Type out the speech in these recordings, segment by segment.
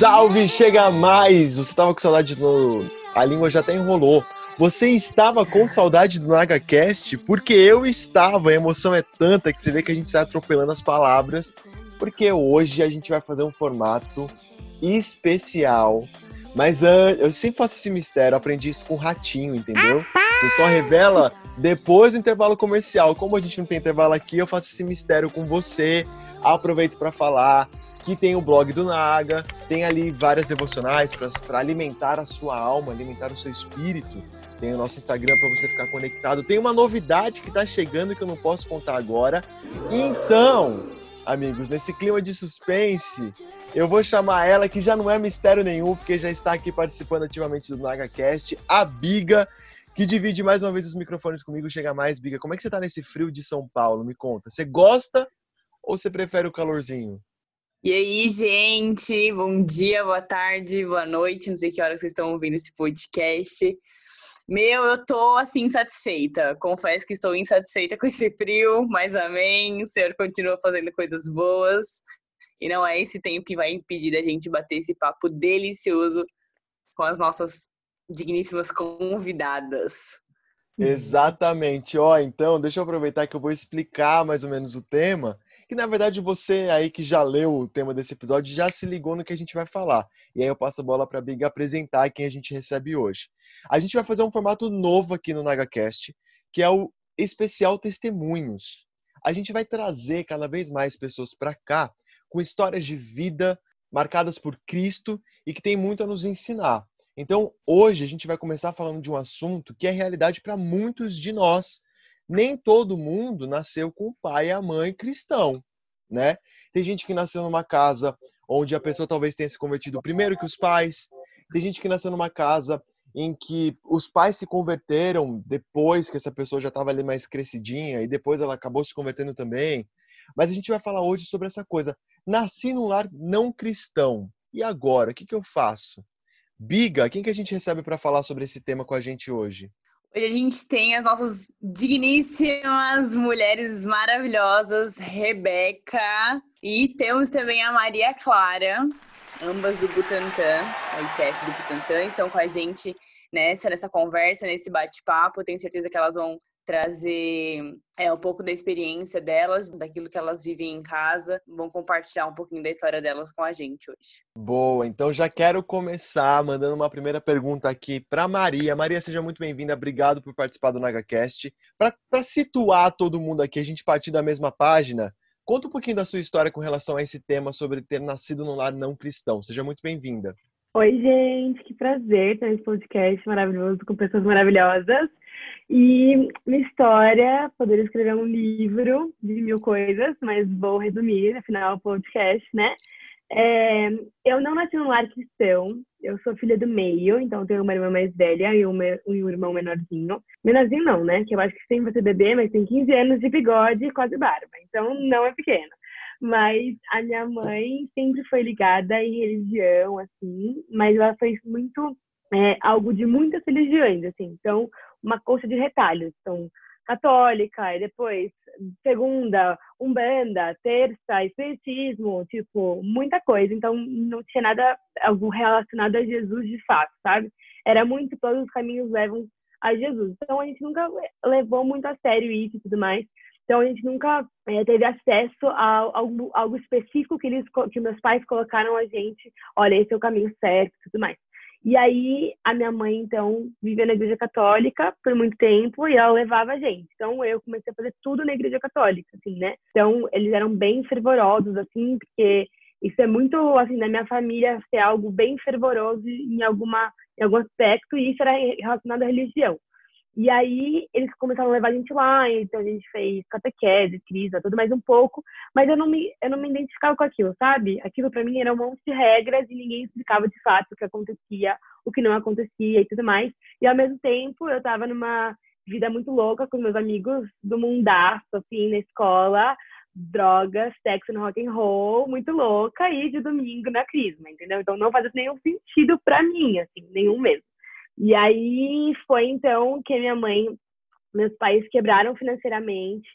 Salve, chega mais! Você tava com saudade do. A língua já até enrolou. Você estava com saudade do NagaCast? Porque eu estava. A emoção é tanta que você vê que a gente está atropelando as palavras. Porque hoje a gente vai fazer um formato especial. Mas uh, eu sempre faço esse mistério, aprendi isso com o ratinho, entendeu? Você só revela depois do intervalo comercial. Como a gente não tem intervalo aqui, eu faço esse mistério com você. Aproveito para falar que tem o blog do Naga, tem ali várias devocionais para alimentar a sua alma, alimentar o seu espírito. Tem o nosso Instagram para você ficar conectado. Tem uma novidade que está chegando que eu não posso contar agora. Então, amigos, nesse clima de suspense, eu vou chamar ela que já não é mistério nenhum, porque já está aqui participando ativamente do NagaCast, a Biga, que divide mais uma vez os microfones comigo. Chega mais, Biga. Como é que você está nesse frio de São Paulo? Me conta. Você gosta ou você prefere o calorzinho? E aí, gente, bom dia, boa tarde, boa noite, não sei que hora vocês estão ouvindo esse podcast. Meu, eu tô assim insatisfeita. Confesso que estou insatisfeita com esse frio, mas amém. O Senhor continua fazendo coisas boas. E não é esse tempo que vai impedir a gente bater esse papo delicioso com as nossas digníssimas convidadas. Exatamente. Ó, então, deixa eu aproveitar que eu vou explicar mais ou menos o tema que na verdade você aí que já leu o tema desse episódio já se ligou no que a gente vai falar. E aí eu passo a bola para a Big apresentar quem a gente recebe hoje. A gente vai fazer um formato novo aqui no NagaCast, que é o especial testemunhos. A gente vai trazer cada vez mais pessoas para cá com histórias de vida marcadas por Cristo e que tem muito a nos ensinar. Então, hoje a gente vai começar falando de um assunto que é realidade para muitos de nós nem todo mundo nasceu com o pai e a mãe cristão, né? Tem gente que nasceu numa casa onde a pessoa talvez tenha se convertido primeiro que os pais. Tem gente que nasceu numa casa em que os pais se converteram depois que essa pessoa já estava ali mais crescidinha e depois ela acabou se convertendo também. Mas a gente vai falar hoje sobre essa coisa. Nasci num lar não cristão. E agora, o que, que eu faço? Biga, quem que a gente recebe para falar sobre esse tema com a gente hoje? Hoje a gente tem as nossas digníssimas mulheres maravilhosas, Rebeca, e temos também a Maria Clara, ambas do Butantan, a ICF do Butantan, estão com a gente nessa, nessa conversa, nesse bate-papo. Tenho certeza que elas vão trazer é, um pouco da experiência delas, daquilo que elas vivem em casa, vão compartilhar um pouquinho da história delas com a gente hoje. Boa, então já quero começar mandando uma primeira pergunta aqui para Maria. Maria, seja muito bem-vinda, obrigado por participar do NagaCast. Para situar todo mundo aqui, a gente partir da mesma página, conta um pouquinho da sua história com relação a esse tema sobre ter nascido num lar não cristão. Seja muito bem-vinda. Oi, gente, que prazer ter esse podcast maravilhoso com pessoas maravilhosas. E minha história, poderia escrever um livro de mil coisas, mas vou resumir, afinal, o podcast, né? É, eu não nasci num lar cristão, eu sou filha do meio, então tenho uma irmã mais velha e um, um irmão menorzinho. Menorzinho não, né? Que eu acho que sempre vai ser bebê, mas tem 15 anos de bigode e quase barba, então não é pequeno. Mas a minha mãe sempre foi ligada em religião, assim, mas ela fez muito é, algo de muitas religiões, assim. Então, uma coxa de retalhos. Então, católica, e depois segunda, umbanda, terça, espiritismo, tipo, muita coisa. Então, não tinha nada algo relacionado a Jesus de fato, sabe? Era muito, todos os caminhos levam a Jesus. Então, a gente nunca levou muito a sério isso e tudo mais. Então, a gente nunca é, teve acesso a algo, algo específico que, eles, que meus pais colocaram a gente, olha, esse é o caminho certo e tudo mais. E aí, a minha mãe, então, vivia na igreja católica por muito tempo e ela levava a gente. Então, eu comecei a fazer tudo na igreja católica, assim, né? Então, eles eram bem fervorosos, assim, porque isso é muito, assim, na minha família, ser algo bem fervoroso em, alguma, em algum aspecto, e isso era relacionado à religião. E aí eles começaram a levar a gente lá, então a gente fez catequese, crisa, tudo mais um pouco, mas eu não me, eu não me identificava com aquilo, sabe? Aquilo para mim era um monte de regras e ninguém explicava de fato o que acontecia, o que não acontecia e tudo mais. E ao mesmo tempo eu estava numa vida muito louca com meus amigos do mundaço, assim, na escola, drogas, sexo no rock and roll, muito louca e de domingo na crisma, entendeu? Então não fazia nenhum sentido para mim, assim, nenhum mesmo. E aí foi então que minha mãe, meus pais quebraram financeiramente,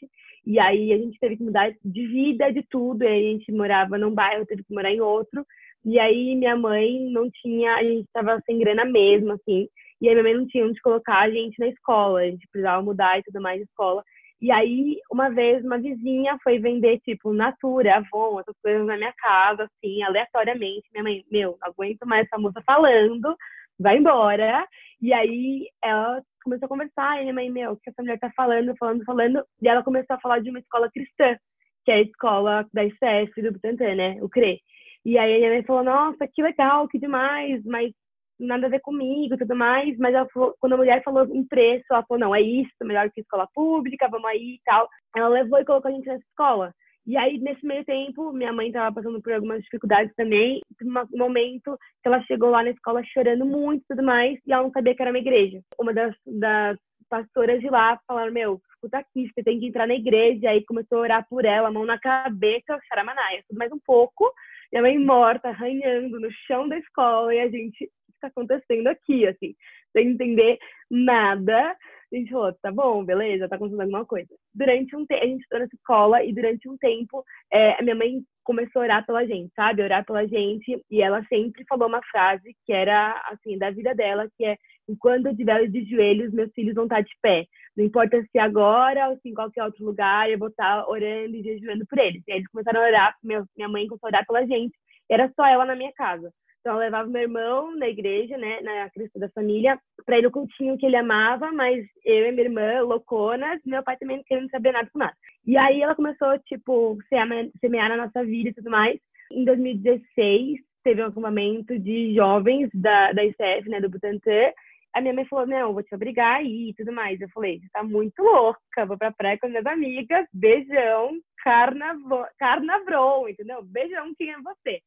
e aí a gente teve que mudar de vida, de tudo, e a gente morava num bairro, teve que morar em outro, E aí minha mãe não tinha, a gente estava sem grana mesmo, assim. E aí minha mãe não tinha onde colocar a gente na escola, a gente precisava mudar e tudo mais de escola. E aí, uma vez, uma vizinha foi vender, tipo, Natura, Avon, essas coisas na minha casa, assim, aleatoriamente. Minha mãe, meu, não aguento mais essa moça falando, vai embora. E aí, ela começou a conversar, e minha mãe, meu, o que essa mulher tá falando, falando, falando. E ela começou a falar de uma escola cristã, que é a escola da ICF do Butantan, né, o CRE. E aí a minha mãe falou, nossa, que legal, que demais, mas nada a ver comigo e tudo mais, mas falou, quando a mulher falou em preço, ela falou, não, é isso, melhor que escola pública, vamos aí e tal. Ela levou e colocou a gente nessa escola. E aí, nesse meio tempo, minha mãe estava passando por algumas dificuldades também. Um momento que ela chegou lá na escola chorando muito e tudo mais, e ela não sabia que era uma igreja. Uma das, das pastoras de lá falaram: Meu, escuta aqui, você tem que entrar na igreja. E aí começou a orar por ela, mão na cabeça, charamanaia, tudo mais um pouco. Minha mãe morta, arranhando no chão da escola, e a gente está acontecendo aqui, assim, sem entender nada. A gente falou, tá bom, beleza, tá acontecendo alguma coisa. Durante um tempo, a gente estudou nessa escola e durante um tempo é, a minha mãe começou a orar pela gente, sabe? Orar pela gente e ela sempre falou uma frase que era, assim, da vida dela, que é enquanto eu estiver de joelhos, meus filhos vão estar de pé. Não importa se agora ou se em qualquer outro lugar, eu vou estar orando e jejuando por eles. E aí eles começaram a orar, minha mãe começou a orar pela gente. Era só ela na minha casa. Então, eu levava meu irmão na igreja, né, na cristã da família, para ir no cultinho que ele amava, mas eu e minha irmã, louconas, meu pai também não querendo saber nada com nada. E aí ela começou, tipo, semear na nossa vida e tudo mais. Em 2016, teve um acampamento de jovens da, da ICF, né, do Butantan. A minha mãe falou, não, vou te obrigar aí e tudo mais. Eu falei, você tá muito louca, vou pra praia com minhas amigas, beijão, carnaval, carnavrou, entendeu? Beijão, quem é você?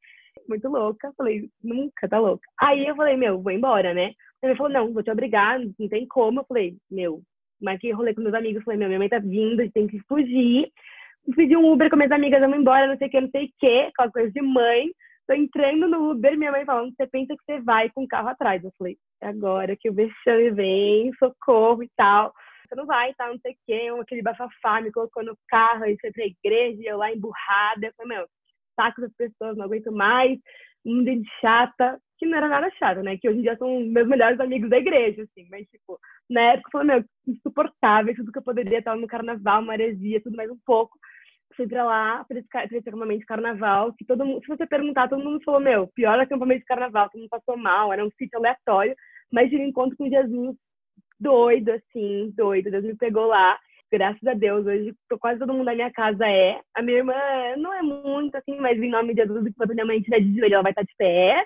Muito louca. Falei, nunca, tá louca. Aí eu falei, meu, vou embora, né? Ele falou, não, vou te obrigar, não tem como. Eu falei, meu, marquei rolê com meus amigos. Falei, meu, minha mãe tá vindo, a gente tem que fugir. Pedi um Uber com minhas amigas, vamos embora, não sei o que, não sei o que, aquela coisa de mãe. Tô entrando no Uber, minha mãe falando, você pensa que você vai com o carro atrás. Eu falei, é agora que o vexame vem, socorro e tal. Você não vai, tá, não sei o que, aquele bafafá me colocou no carro, aí foi pra igreja, eu lá emburrada. Eu falei, meu, saco das pessoas, não aguento mais, um de chata, que não era nada chato, né? Que hoje em dia são meus melhores amigos da igreja, assim, mas, tipo, na época eu falei, meu, insuportável, tudo que eu poderia estar no carnaval, maresia, tudo mais um pouco. Fui pra lá, pra esse acampamento de carnaval, que todo mundo, se você perguntar, todo mundo falou, meu, pior acampamento de carnaval, todo mundo passou mal, era um sítio aleatório, mas tive um encontro com Jesus doido, assim, doido. Deus me pegou lá graças a Deus, hoje quase todo mundo da minha casa é. A minha irmã não é muito assim, mas em nome de Jesus, quando minha mãe estiver de joelho, ela vai estar de pé.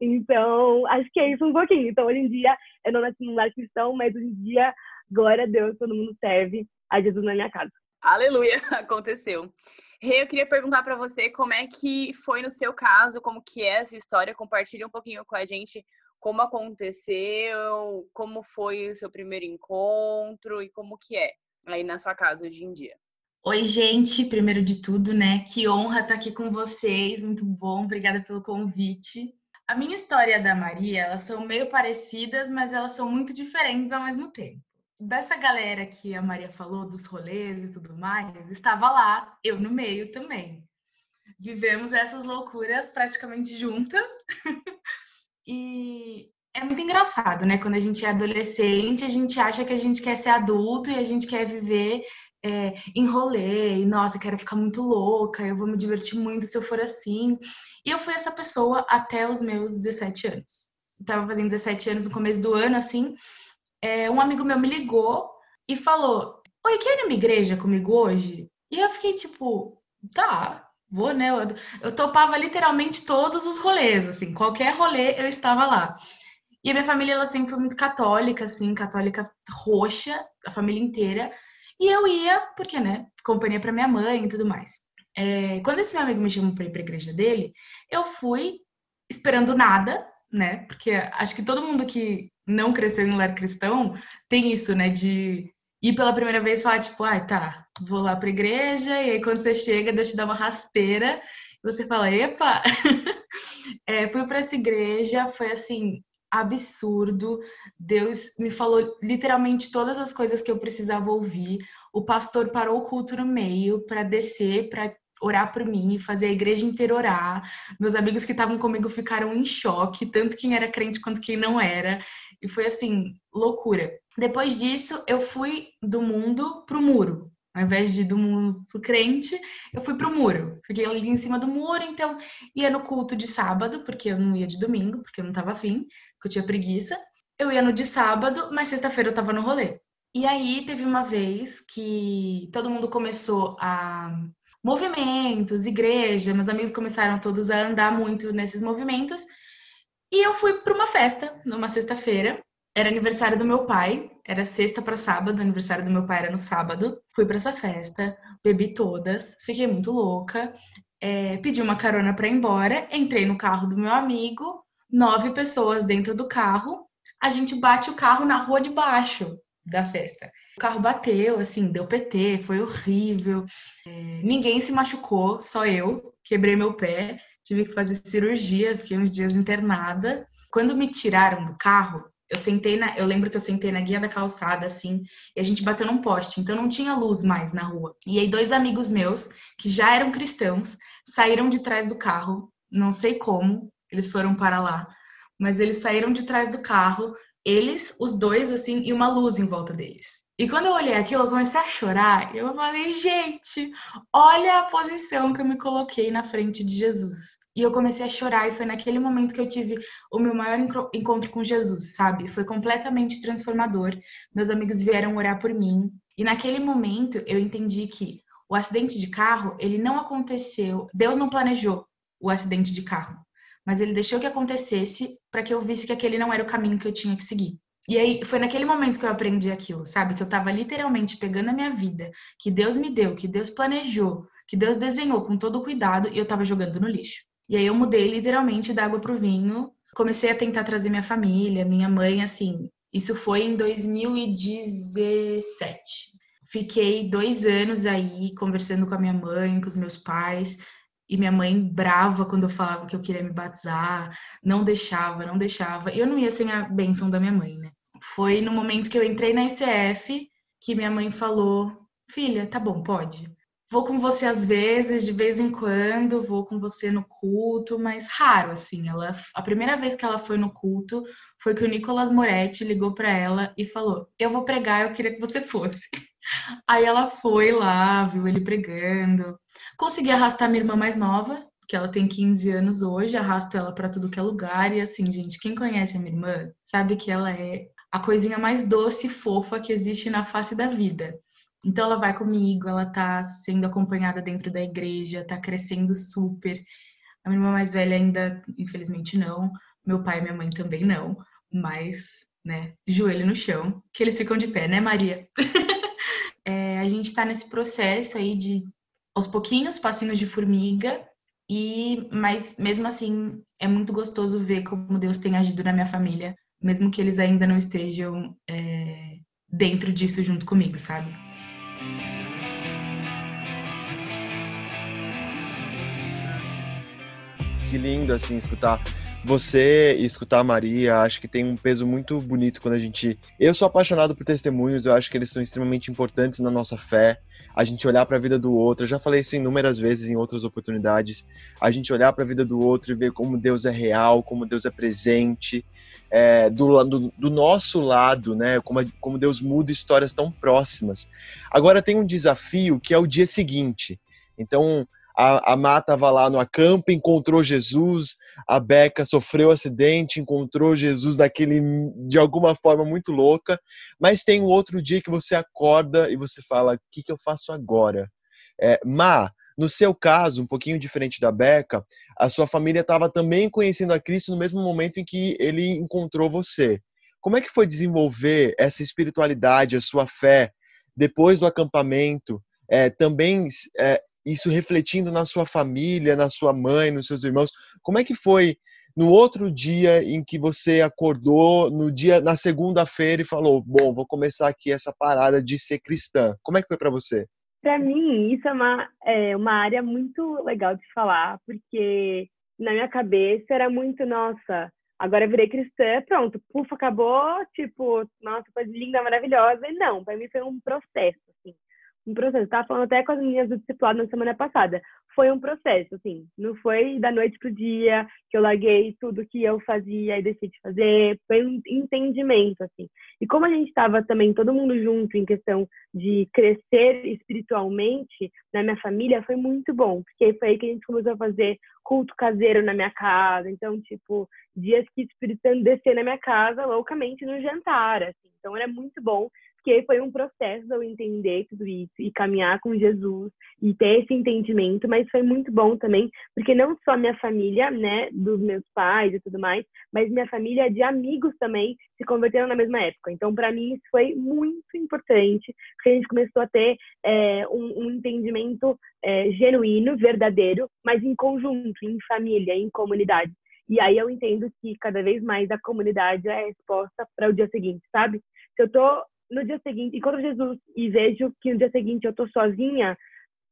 Então, acho que é isso um pouquinho. Então, hoje em dia, eu não nasci num lar cristão, mas hoje em dia, glória a Deus, todo mundo serve a Jesus na minha casa. Aleluia, aconteceu. Rê, eu queria perguntar para você como é que foi no seu caso, como que é essa história, compartilha um pouquinho com a gente como aconteceu, como foi o seu primeiro encontro e como que é aí na sua casa hoje em dia? Oi, gente, primeiro de tudo, né? Que honra estar aqui com vocês, muito bom, obrigada pelo convite. A minha história da Maria, elas são meio parecidas, mas elas são muito diferentes ao mesmo tempo. Dessa galera que a Maria falou, dos rolês e tudo mais, estava lá, eu no meio também. Vivemos essas loucuras praticamente juntas. e é muito engraçado, né? Quando a gente é adolescente, a gente acha que a gente quer ser adulto e a gente quer viver é, e nossa, quero ficar muito louca, eu vou me divertir muito se eu for assim. E eu fui essa pessoa até os meus 17 anos. Eu tava fazendo 17 anos no começo do ano, assim. É, um amigo meu me ligou e falou: Oi, quer ir numa igreja comigo hoje? E eu fiquei tipo, tá, vou, né? Eu, eu topava literalmente todos os rolês, assim, qualquer rolê eu estava lá. E a minha família, ela sempre foi muito católica, assim, católica roxa, a família inteira. E eu ia, porque, né, companhia para minha mãe e tudo mais. É, quando esse meu amigo me chamou para ir para a igreja dele, eu fui esperando nada, né? Porque acho que todo mundo que não cresceu em lar cristão tem isso, né? De ir pela primeira vez e falar, tipo, ai, ah, tá, vou lá para a igreja, e aí quando você chega, Deus te dá uma rasteira, e você fala, epa! é, fui para essa igreja, foi assim, absurdo. Deus me falou literalmente todas as coisas que eu precisava ouvir. O pastor parou o culto no meio para descer, para orar por mim e fazer a igreja inteira orar. Meus amigos que estavam comigo ficaram em choque, tanto quem era crente quanto quem não era. E foi assim, loucura. Depois disso, eu fui do mundo pro muro. Ao invés de ir do mundo pro crente, eu fui pro muro. Fiquei ali em cima do muro, então ia no culto de sábado, porque eu não ia de domingo, porque eu não tava afim, porque eu tinha preguiça. Eu ia no de sábado, mas sexta-feira eu tava no rolê. E aí teve uma vez que todo mundo começou a movimentos, igreja, meus amigos começaram todos a andar muito nesses movimentos. E eu fui para uma festa numa sexta-feira. Era aniversário do meu pai, era sexta para sábado, aniversário do meu pai era no sábado. Fui para essa festa, bebi todas, fiquei muito louca. É, pedi uma carona para ir embora, entrei no carro do meu amigo, nove pessoas dentro do carro. A gente bate o carro na rua de baixo da festa. O carro bateu, assim, deu PT, foi horrível. É, ninguém se machucou, só eu. Quebrei meu pé, tive que fazer cirurgia, fiquei uns dias internada. Quando me tiraram do carro, eu sentei na, eu lembro que eu sentei na guia da calçada assim, e a gente bateu num poste, então não tinha luz mais na rua. E aí dois amigos meus, que já eram cristãos, saíram de trás do carro, não sei como, eles foram para lá, mas eles saíram de trás do carro, eles, os dois assim, e uma luz em volta deles. E quando eu olhei aquilo, eu comecei a chorar. Eu falei, gente, olha a posição que eu me coloquei na frente de Jesus. E eu comecei a chorar, e foi naquele momento que eu tive o meu maior encontro com Jesus, sabe? Foi completamente transformador. Meus amigos vieram orar por mim. E naquele momento eu entendi que o acidente de carro, ele não aconteceu. Deus não planejou o acidente de carro, mas ele deixou que acontecesse para que eu visse que aquele não era o caminho que eu tinha que seguir. E aí foi naquele momento que eu aprendi aquilo, sabe? Que eu tava literalmente pegando a minha vida, que Deus me deu, que Deus planejou, que Deus desenhou com todo cuidado e eu tava jogando no lixo. E aí eu mudei literalmente da água pro vinho, comecei a tentar trazer minha família, minha mãe, assim. Isso foi em 2017. Fiquei dois anos aí conversando com a minha mãe, com os meus pais, e minha mãe brava quando eu falava que eu queria me batizar, não deixava, não deixava. E eu não ia sem a bênção da minha mãe, né? Foi no momento que eu entrei na ICF que minha mãe falou: Filha, tá bom, pode. Vou com você às vezes, de vez em quando, vou com você no culto, mas raro, assim. Ela, a primeira vez que ela foi no culto foi que o Nicolas Moretti ligou para ela e falou: Eu vou pregar, eu queria que você fosse. Aí ela foi lá, viu ele pregando. Consegui arrastar minha irmã mais nova, que ela tem 15 anos hoje, arrasto ela para tudo que é lugar. E assim, gente, quem conhece a minha irmã sabe que ela é a coisinha mais doce e fofa que existe na face da vida. Então ela vai comigo, ela tá sendo acompanhada dentro da igreja, tá crescendo super. A minha irmã mais velha ainda, infelizmente, não. Meu pai e minha mãe também não. Mas, né, joelho no chão, que eles ficam de pé, né, Maria? é, a gente tá nesse processo aí de, aos pouquinhos, passinhos de formiga. E, mas mesmo assim, é muito gostoso ver como Deus tem agido na minha família mesmo que eles ainda não estejam é, dentro disso junto comigo, sabe? Que lindo, assim, escutar você e escutar a Maria, acho que tem um peso muito bonito quando a gente. Eu sou apaixonado por testemunhos, eu acho que eles são extremamente importantes na nossa fé. A gente olhar para a vida do outro, eu já falei isso inúmeras vezes em outras oportunidades. A gente olhar para a vida do outro e ver como Deus é real, como Deus é presente, é, do, do, do, nosso lado, né? Como, como Deus muda histórias tão próximas. Agora tem um desafio que é o dia seguinte. Então, a, a Má estava lá no acampo, encontrou Jesus, a Beca sofreu um acidente, encontrou Jesus daquele, de alguma forma muito louca, mas tem um outro dia que você acorda e você fala, o que, que eu faço agora? É, Má, no seu caso, um pouquinho diferente da Beca, a sua família estava também conhecendo a Cristo no mesmo momento em que ele encontrou você. Como é que foi desenvolver essa espiritualidade, a sua fé, depois do acampamento? É, também é, isso refletindo na sua família, na sua mãe, nos seus irmãos. Como é que foi no outro dia em que você acordou, no dia na segunda-feira e falou: "Bom, vou começar aqui essa parada de ser cristã"? Como é que foi para você? Para mim, isso é uma, é uma área muito legal de falar, porque na minha cabeça era muito, nossa, agora eu virei cristã, pronto, pufa, acabou, tipo, nossa, coisa linda, maravilhosa. E não, para mim foi um processo, assim, um processo. Estava falando até com as meninas do discipulado na semana passada. Foi um processo, assim. Não foi da noite pro dia que eu larguei tudo que eu fazia e decidi fazer. Foi um entendimento, assim. E como a gente estava também todo mundo junto em questão de crescer espiritualmente na minha família, foi muito bom. Porque foi aí que a gente começou a fazer culto caseiro na minha casa. Então, tipo, dias que o Espírito descer na minha casa loucamente no jantar, assim. Então, era muito bom porque foi um processo eu entender tudo isso e caminhar com Jesus e ter esse entendimento, mas foi muito bom também, porque não só minha família, né, dos meus pais e tudo mais, mas minha família de amigos também se converteram na mesma época. Então, para mim, isso foi muito importante, porque a gente começou a ter é, um, um, entendimento é, genuíno, verdadeiro, mas em conjunto, em família, em comunidade. E aí eu entendo que cada vez mais a comunidade é a resposta para o dia seguinte, sabe? Se eu tô no dia seguinte, encontro Jesus e vejo que no dia seguinte eu tô sozinha,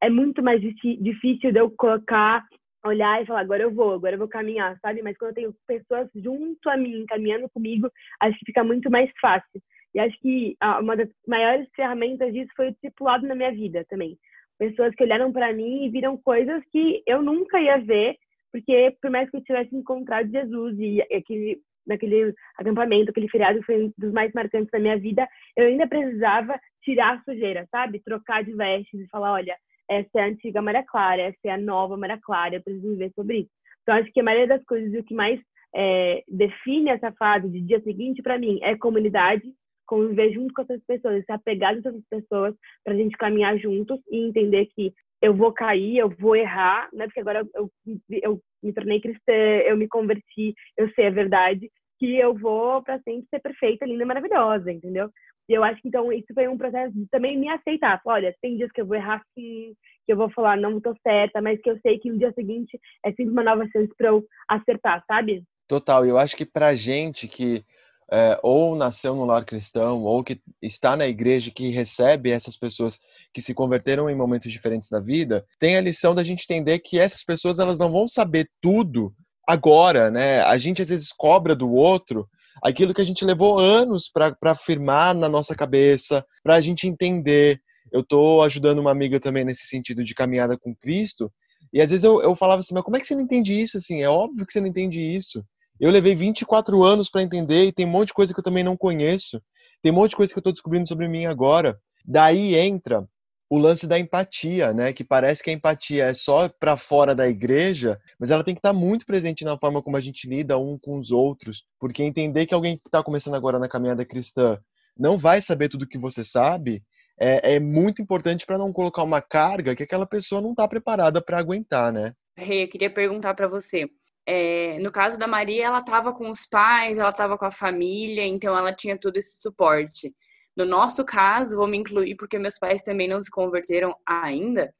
é muito mais difícil de eu colocar, olhar e falar, agora eu vou, agora eu vou caminhar, sabe? Mas quando eu tenho pessoas junto a mim, caminhando comigo, acho que fica muito mais fácil. E acho que uma das maiores ferramentas disso foi o discipulado na minha vida também. Pessoas que olharam para mim e viram coisas que eu nunca ia ver, porque por mais que eu tivesse encontrado Jesus e aquele naquele acampamento, aquele feriado foi um dos mais marcantes da minha vida, eu ainda precisava tirar a sujeira, sabe? Trocar de vestes e falar, olha, essa é a antiga Maria Clara, essa é a nova Maria Clara, eu preciso viver sobre isso. Então, acho que a maioria das coisas, o que mais é, define essa fase de dia seguinte para mim é comunidade, conviver junto com essas pessoas, se apegar a essas pessoas para a gente caminhar juntos e entender que eu vou cair, eu vou errar, né? Porque agora eu, eu, me tornei cristã, eu me converti, eu sei a verdade, que eu vou para sempre ser perfeita, linda, maravilhosa, entendeu? E eu acho que então isso foi um processo de também me aceitar. Olha, tem dias que eu vou errar sim, que eu vou falar não estou certa, mas que eu sei que no dia seguinte é sempre uma nova chance para eu acertar, sabe? Total. Eu acho que pra gente que é, ou nasceu no lar cristão, ou que está na igreja, que recebe essas pessoas que se converteram em momentos diferentes da vida, tem a lição da gente entender que essas pessoas elas não vão saber tudo agora, né? A gente às vezes cobra do outro aquilo que a gente levou anos para afirmar na nossa cabeça, para a gente entender. Eu estou ajudando uma amiga também nesse sentido de caminhada com Cristo, e às vezes eu, eu falava assim, mas como é que você não entende isso? Assim, é óbvio que você não entende isso. Eu levei 24 anos para entender e tem um monte de coisa que eu também não conheço. Tem um monte de coisa que eu estou descobrindo sobre mim agora. Daí entra o lance da empatia, né? Que parece que a empatia é só para fora da igreja, mas ela tem que estar tá muito presente na forma como a gente lida um com os outros, porque entender que alguém que está começando agora na caminhada cristã não vai saber tudo que você sabe é, é muito importante para não colocar uma carga que aquela pessoa não está preparada para aguentar, né? Hey, eu queria perguntar para você. É, no caso da Maria, ela estava com os pais, ela estava com a família, então ela tinha todo esse suporte. No nosso caso, vou me incluir porque meus pais também não se converteram ainda.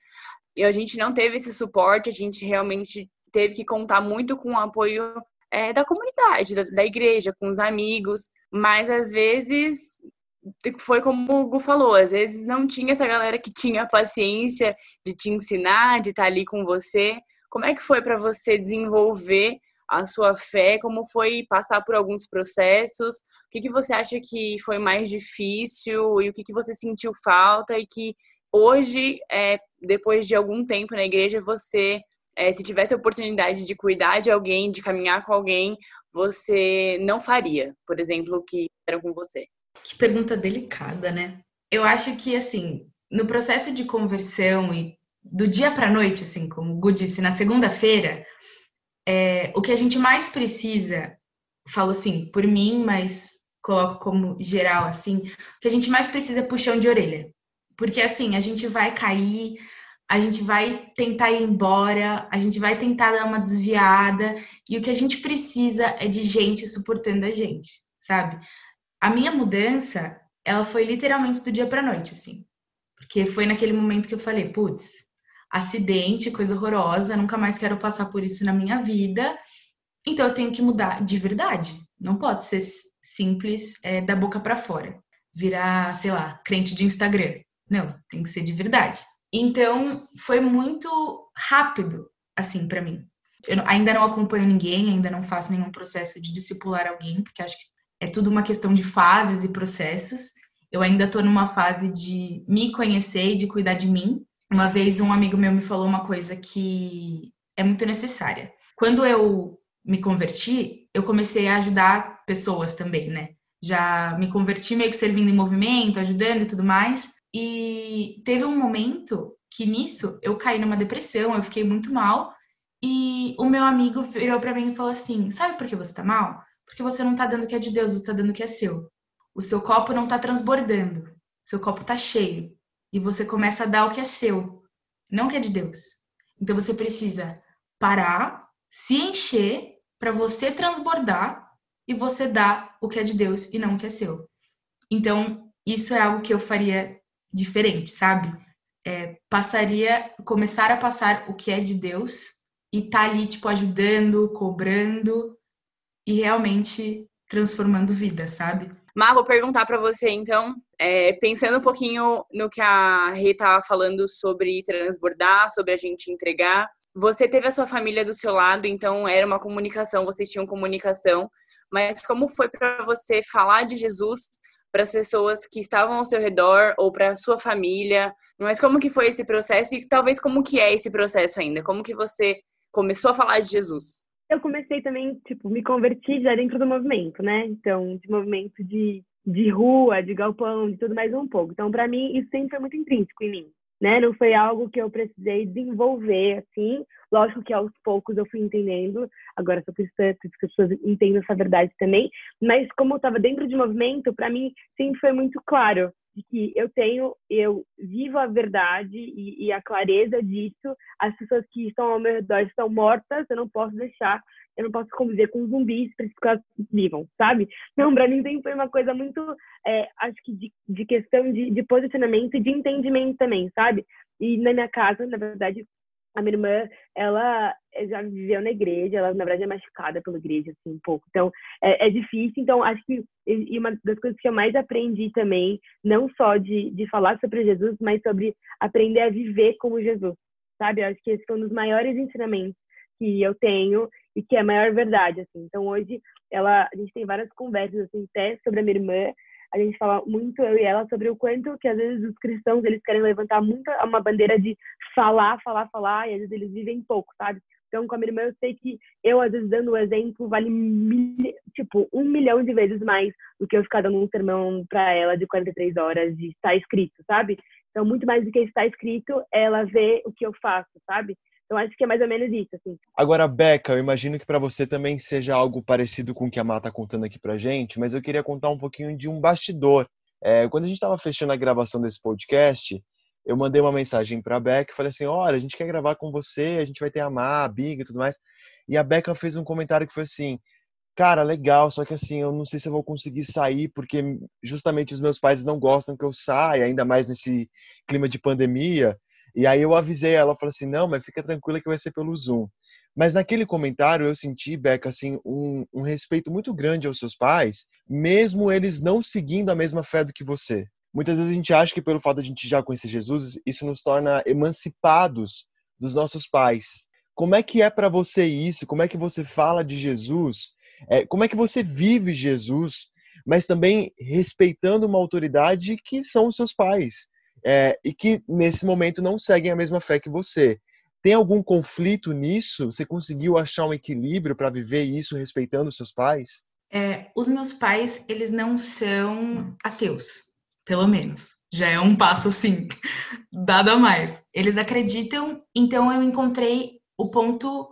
E a gente não teve esse suporte, a gente realmente teve que contar muito com o apoio é, da comunidade, da, da, igreja, com os amigos. Mas às vezes foi como o Gu falou, às vezes não tinha essa galera que tinha paciência de te ensinar, de estar ali com você. Como é que foi para você desenvolver a sua fé? Como foi passar por alguns processos? O que, que você acha que foi mais difícil e o que, que você sentiu falta e que hoje, é, depois de algum tempo na igreja, você, é, se tivesse a oportunidade de cuidar de alguém, de caminhar com alguém, você não faria, por exemplo, o que era com você? Que pergunta delicada, né? Eu acho que, assim, no processo de conversão e do dia para noite, assim, como o Gu disse, na segunda-feira, é, o que a gente mais precisa, falo assim, por mim, mas coloco como geral, assim, o que a gente mais precisa é puxão de orelha. Porque, assim, a gente vai cair, a gente vai tentar ir embora, a gente vai tentar dar uma desviada, e o que a gente precisa é de gente suportando a gente, sabe? A minha mudança, ela foi literalmente do dia para noite, assim. Porque foi naquele momento que eu falei, putz, acidente, coisa horrorosa, nunca mais quero passar por isso na minha vida. Então eu tenho que mudar de verdade. Não pode ser simples é, da boca para fora, virar, sei lá, crente de Instagram. Não, tem que ser de verdade. Então foi muito rápido assim para mim. Eu ainda não acompanho ninguém, ainda não faço nenhum processo de discipular alguém, porque acho que é tudo uma questão de fases e processos. eu ainda tô numa fase de me conhecer e de cuidar de mim. Uma vez um amigo meu me falou uma coisa que é muito necessária. Quando eu me converti, eu comecei a ajudar pessoas também, né? Já me converti meio que servindo em movimento, ajudando e tudo mais. E teve um momento que nisso eu caí numa depressão, eu fiquei muito mal. E o meu amigo virou para mim e falou assim: Sabe por que você tá mal? Porque você não tá dando o que é de Deus, você tá dando o que é seu. O seu copo não tá transbordando, seu copo tá cheio. E você começa a dar o que é seu, não o que é de Deus. Então você precisa parar, se encher para você transbordar e você dar o que é de Deus e não o que é seu. Então, isso é algo que eu faria diferente, sabe? É, passaria, começar a passar o que é de Deus e tá ali, tipo, ajudando, cobrando e realmente transformando vida, sabe? Mar, vou perguntar para você, então, é, pensando um pouquinho no que a Rê estava falando sobre transbordar, sobre a gente entregar, você teve a sua família do seu lado, então era uma comunicação, vocês tinham comunicação, mas como foi para você falar de Jesus para as pessoas que estavam ao seu redor ou para a sua família? Mas como que foi esse processo e talvez como que é esse processo ainda? Como que você começou a falar de Jesus? Eu comecei também, tipo, me converti já dentro do movimento, né? Então, de movimento de, de rua, de galpão, de tudo mais um pouco. Então, para mim, isso sempre foi muito intrínseco em mim né? Não foi algo que eu precisei desenvolver, assim. Lógico que aos poucos eu fui entendendo, agora sou cristã, que as pessoas entendam essa verdade também. Mas como eu estava dentro de movimento, para mim sempre foi muito claro de que eu tenho, eu vivo a verdade e, e, a clareza disso. As pessoas que estão ao meu redor estão mortas, eu não posso deixar, eu não posso conviver com zumbis para que elas vivam, sabe? Não, para mim foi uma coisa muito, é, acho que de, de questão de, de posicionamento e de entendimento também, sabe? E na minha casa, na verdade, a minha irmã, ela já viveu na igreja, ela na verdade é machucada pela igreja, assim, um pouco. Então, é, é, difícil. Então, acho que e uma das coisas que eu mais aprendi também, não só de, de falar sobre Jesus, mas sobre aprender a viver como Jesus, sabe? Eu acho que esse foi um dos maiores ensinamentos que eu tenho e que é a maior verdade, assim. Então, hoje, ela, a gente tem várias conversas, assim, até sobre a minha irmã, a gente fala muito, eu e ela, sobre o quanto que às vezes os cristãos, eles querem levantar muito uma bandeira de falar, falar, falar, e às vezes eles vivem pouco, sabe? Então, com a minha irmã, eu sei que eu, às vezes, dando o exemplo, vale, mil, tipo, um milhão de vezes mais do que eu ficar dando um sermão para ela de 43 horas de estar escrito, sabe? Então, muito mais do que estar escrito, ela vê o que eu faço, sabe? Então acho que é mais ou menos isso, assim. Agora, Beca, eu imagino que para você também seja algo parecido com o que a Má tá contando aqui pra gente, mas eu queria contar um pouquinho de um bastidor. É, quando a gente estava fechando a gravação desse podcast, eu mandei uma mensagem para a Beca e falei assim: olha, a gente quer gravar com você, a gente vai ter a Má, a Big e tudo mais. E a Beca fez um comentário que foi assim: cara, legal, só que assim, eu não sei se eu vou conseguir sair, porque justamente os meus pais não gostam que eu saia, ainda mais nesse clima de pandemia. E aí eu avisei ela, falei assim, não, mas fica tranquila que vai ser pelo Zoom. Mas naquele comentário eu senti, Beca, assim, um, um respeito muito grande aos seus pais, mesmo eles não seguindo a mesma fé do que você. Muitas vezes a gente acha que pelo fato de a gente já conhecer Jesus, isso nos torna emancipados dos nossos pais. Como é que é para você isso? Como é que você fala de Jesus? É, como é que você vive Jesus, mas também respeitando uma autoridade que são os seus pais? É, e que nesse momento não seguem a mesma fé que você. Tem algum conflito nisso? Você conseguiu achar um equilíbrio para viver isso respeitando os seus pais? É, os meus pais, eles não são ateus, pelo menos. Já é um passo assim, dado a mais. Eles acreditam, então eu encontrei o ponto,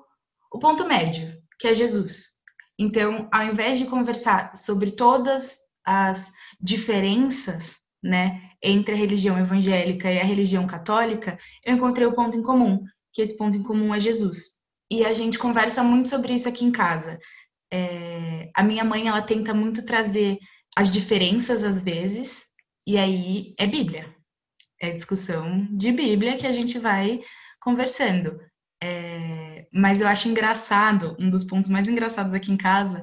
o ponto médio, que é Jesus. Então, ao invés de conversar sobre todas as diferenças, né, entre a religião evangélica e a religião católica, eu encontrei o ponto em comum, que esse ponto em comum é Jesus. E a gente conversa muito sobre isso aqui em casa. É, a minha mãe, ela tenta muito trazer as diferenças às vezes, e aí é Bíblia. É discussão de Bíblia que a gente vai conversando. É, mas eu acho engraçado, um dos pontos mais engraçados aqui em casa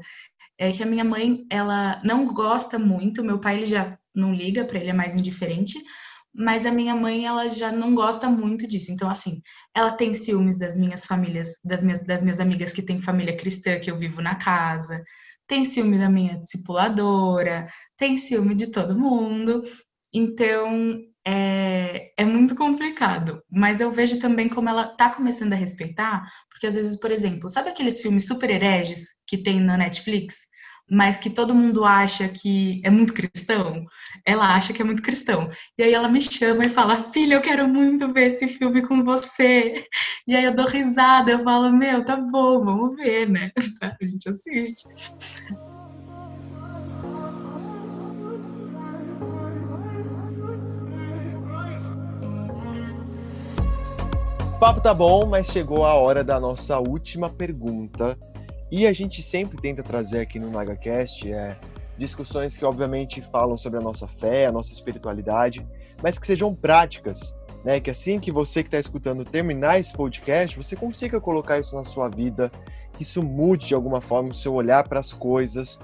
é que a minha mãe, ela não gosta muito, meu pai ele já não liga para ele, é mais indiferente. Mas a minha mãe, ela já não gosta muito disso. Então, assim, ela tem ciúmes das minhas famílias, das minhas, das minhas amigas que têm família cristã, que eu vivo na casa. Tem ciúme da minha discipuladora, tem ciúme de todo mundo. Então, é, é muito complicado. Mas eu vejo também como ela tá começando a respeitar, porque às vezes, por exemplo, sabe aqueles filmes super hereges que tem na Netflix? Mas que todo mundo acha que é muito cristão, ela acha que é muito cristão. E aí ela me chama e fala: Filha, eu quero muito ver esse filme com você. E aí eu dou risada, eu falo: Meu, tá bom, vamos ver, né? A gente assiste. O papo tá bom, mas chegou a hora da nossa última pergunta e a gente sempre tenta trazer aqui no NagaCast é, discussões que, obviamente, falam sobre a nossa fé, a nossa espiritualidade, mas que sejam práticas, né? Que assim que você que está escutando terminar esse podcast, você consiga colocar isso na sua vida, que isso mude de alguma forma o seu olhar para as coisas.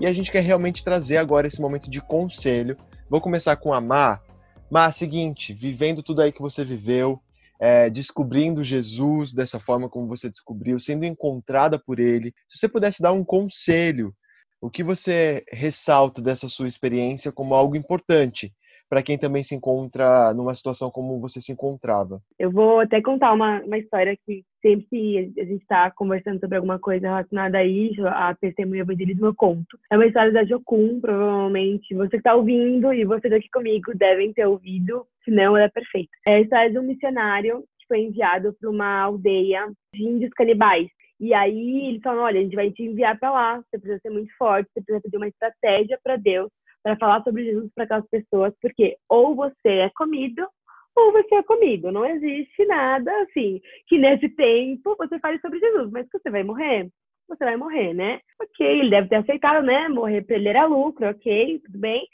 E a gente quer realmente trazer agora esse momento de conselho. Vou começar com a Má. Má, seguinte, vivendo tudo aí que você viveu, é, descobrindo Jesus dessa forma como você descobriu, sendo encontrada por Ele. Se você pudesse dar um conselho, o que você ressalta dessa sua experiência como algo importante para quem também se encontra numa situação como você se encontrava? Eu vou até contar uma, uma história que sempre que a gente está conversando sobre alguma coisa relacionada a isso, a testemunho evangelismo, eu conto. É uma história da Jocum, provavelmente você que está ouvindo e você daqui comigo devem ter ouvido, senão ela é perfeita. É a história de um missionário que foi enviado para uma aldeia de índios canibais. E aí eles falam, olha, a gente vai te enviar para lá, você precisa ser muito forte, você precisa pedir uma estratégia para Deus para falar sobre Jesus para aquelas pessoas, porque ou você é comido ou você é comido. Não existe nada assim que nesse tempo você fale sobre Jesus, mas que você vai morrer, você vai morrer, né? Ok, ele deve ter aceitado, né? Morrer para ele era lucro, ok, tudo bem.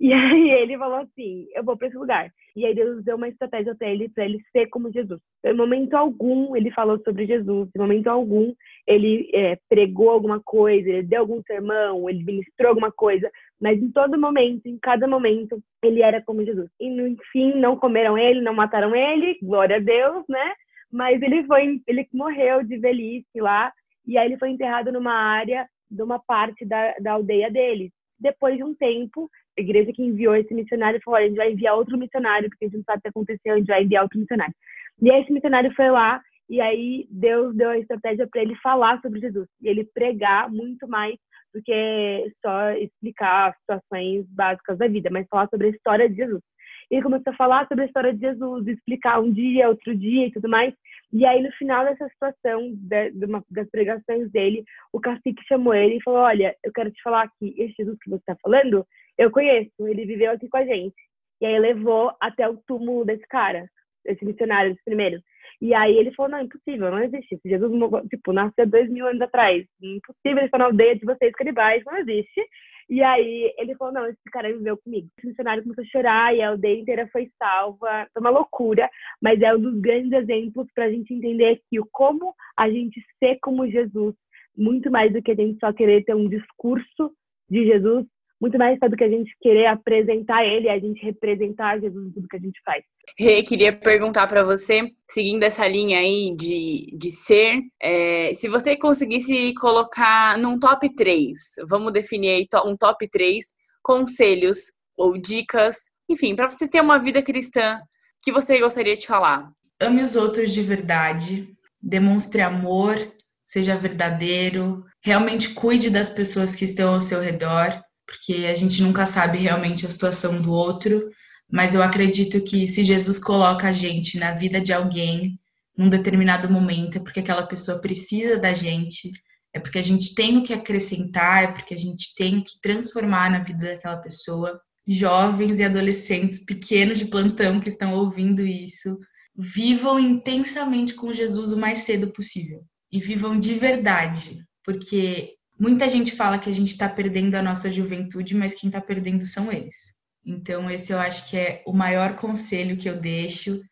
E aí ele falou assim: eu vou para esse lugar. E aí Deus deu uma estratégia para ele, para ele ser como Jesus. Em momento algum ele falou sobre Jesus, em momento algum ele é, pregou alguma coisa, ele deu algum sermão, ele ministrou alguma coisa, mas em todo momento, em cada momento, ele era como Jesus. E no fim, não comeram ele, não mataram ele, glória a Deus, né? Mas ele foi, ele morreu de velhice lá, e aí ele foi enterrado numa área de uma parte da, da aldeia deles. Depois de um tempo, a igreja que enviou esse missionário falou: a gente vai enviar outro missionário, porque a gente não sabe o que aconteceu, a gente vai enviar outro missionário. E aí esse missionário foi lá, e aí Deus deu a estratégia para ele falar sobre Jesus, e ele pregar muito mais do que só explicar situações básicas da vida, mas falar sobre a história de Jesus. Ele começou a falar sobre a história de Jesus, explicar um dia, outro dia e tudo mais. E aí, no final dessa situação, de, de uma, das pregações dele, o cacique chamou ele e falou: Olha, eu quero te falar aqui, esse Jesus que você está falando, eu conheço, ele viveu aqui com a gente. E aí levou até o túmulo desse cara, desse missionário, desse primeiro. E aí ele falou, não, impossível, não existe. Jesus, tipo, nasceu dois mil anos atrás. Impossível ele estar na aldeia de vocês canibais, não existe. E aí ele falou, não, esse cara viveu comigo. Esse missionário começou a chorar e a aldeia inteira foi salva. Foi uma loucura, mas é um dos grandes exemplos para a gente entender o como a gente ser como Jesus, muito mais do que a gente só querer ter um discurso de Jesus, muito mais do que a gente querer apresentar ele, a gente representar Jesus em tudo que a gente faz. Rê, queria perguntar para você, seguindo essa linha aí de, de ser, é, se você conseguisse colocar num top 3, vamos definir aí um top 3 conselhos ou dicas, enfim, para você ter uma vida cristã que você gostaria de falar. Ame os outros de verdade, demonstre amor, seja verdadeiro, realmente cuide das pessoas que estão ao seu redor porque a gente nunca sabe realmente a situação do outro, mas eu acredito que se Jesus coloca a gente na vida de alguém num determinado momento, é porque aquela pessoa precisa da gente, é porque a gente tem o que acrescentar, é porque a gente tem o que transformar na vida daquela pessoa. Jovens e adolescentes pequenos de plantão que estão ouvindo isso, vivam intensamente com Jesus o mais cedo possível e vivam de verdade, porque Muita gente fala que a gente está perdendo a nossa juventude, mas quem está perdendo são eles. Então, esse eu acho que é o maior conselho que eu deixo.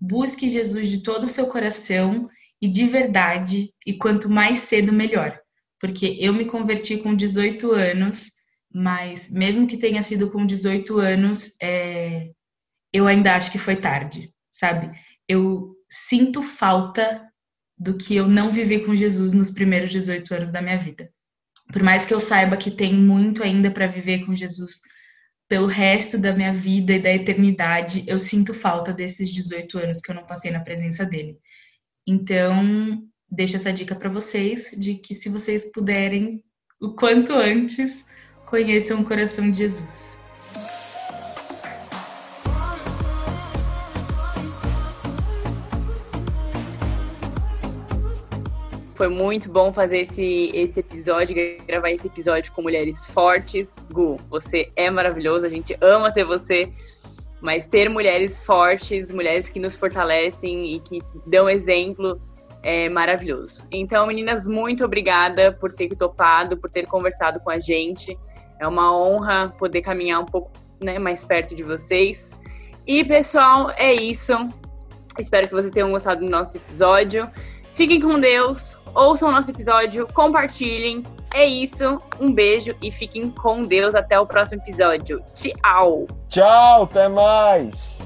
Busque Jesus de todo o seu coração e de verdade, e quanto mais cedo, melhor. Porque eu me converti com 18 anos, mas mesmo que tenha sido com 18 anos, é... eu ainda acho que foi tarde, sabe? Eu sinto falta do que eu não vivi com Jesus nos primeiros 18 anos da minha vida por mais que eu saiba que tem muito ainda para viver com Jesus, pelo resto da minha vida e da eternidade, eu sinto falta desses 18 anos que eu não passei na presença dele. Então, deixo essa dica para vocês de que se vocês puderem, o quanto antes, conheçam o coração de Jesus. Foi muito bom fazer esse, esse episódio, gravar esse episódio com mulheres fortes. Gu, você é maravilhoso, a gente ama ter você. Mas ter mulheres fortes, mulheres que nos fortalecem e que dão exemplo é maravilhoso. Então, meninas, muito obrigada por ter topado, por ter conversado com a gente. É uma honra poder caminhar um pouco né, mais perto de vocês. E, pessoal, é isso. Espero que vocês tenham gostado do nosso episódio. Fiquem com Deus, ouçam o nosso episódio, compartilhem. É isso, um beijo e fiquem com Deus até o próximo episódio. Tchau! Tchau, até mais!